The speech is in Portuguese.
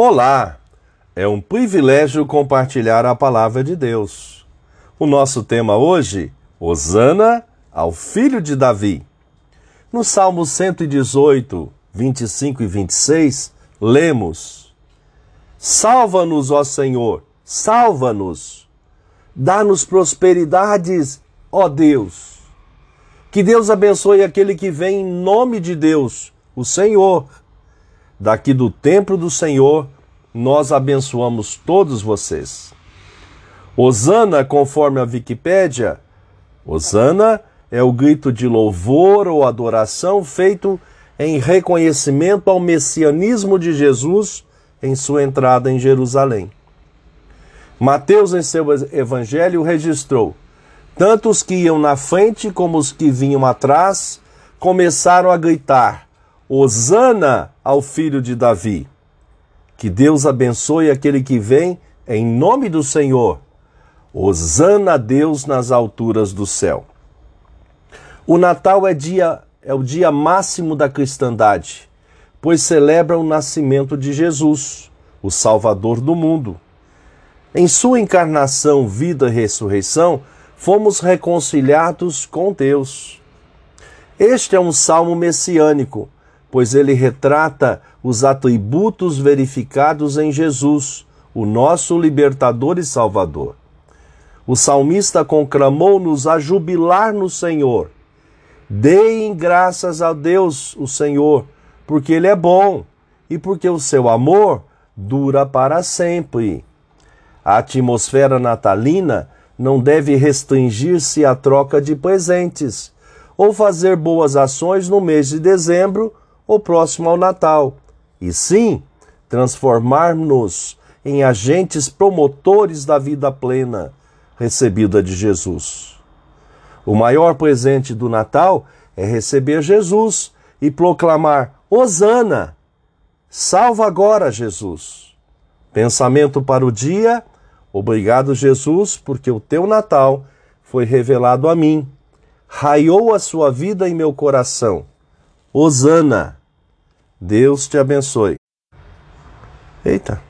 Olá! É um privilégio compartilhar a palavra de Deus. O nosso tema hoje, Osana ao filho de Davi. No Salmo 118, 25 e 26, lemos: Salva-nos, ó Senhor, salva-nos. Dá-nos prosperidades, ó Deus. Que Deus abençoe aquele que vem em nome de Deus, o Senhor Daqui do templo do Senhor, nós abençoamos todos vocês. Osana, conforme a Wikipédia, Osana é o grito de louvor ou adoração feito em reconhecimento ao messianismo de Jesus em sua entrada em Jerusalém. Mateus, em seu evangelho, registrou: tanto os que iam na frente como os que vinham atrás começaram a gritar: Hosana ao filho de Davi. Que Deus abençoe aquele que vem em nome do Senhor. Hosana a Deus nas alturas do céu. O Natal é, dia, é o dia máximo da cristandade, pois celebra o nascimento de Jesus, o Salvador do mundo. Em sua encarnação, vida e ressurreição, fomos reconciliados com Deus. Este é um salmo messiânico pois ele retrata os atributos verificados em Jesus, o nosso libertador e salvador. O salmista conclamou-nos a jubilar no Senhor. Deem graças a Deus, o Senhor, porque Ele é bom e porque o seu amor dura para sempre. A atmosfera natalina não deve restringir-se à troca de presentes ou fazer boas ações no mês de dezembro ou próximo ao Natal, e sim transformar-nos em agentes promotores da vida plena recebida de Jesus. O maior presente do Natal é receber Jesus e proclamar: Hosana! Salva agora, Jesus! Pensamento para o dia: Obrigado, Jesus, porque o teu Natal foi revelado a mim. Raiou a sua vida em meu coração. Hosana! Deus te abençoe. Eita.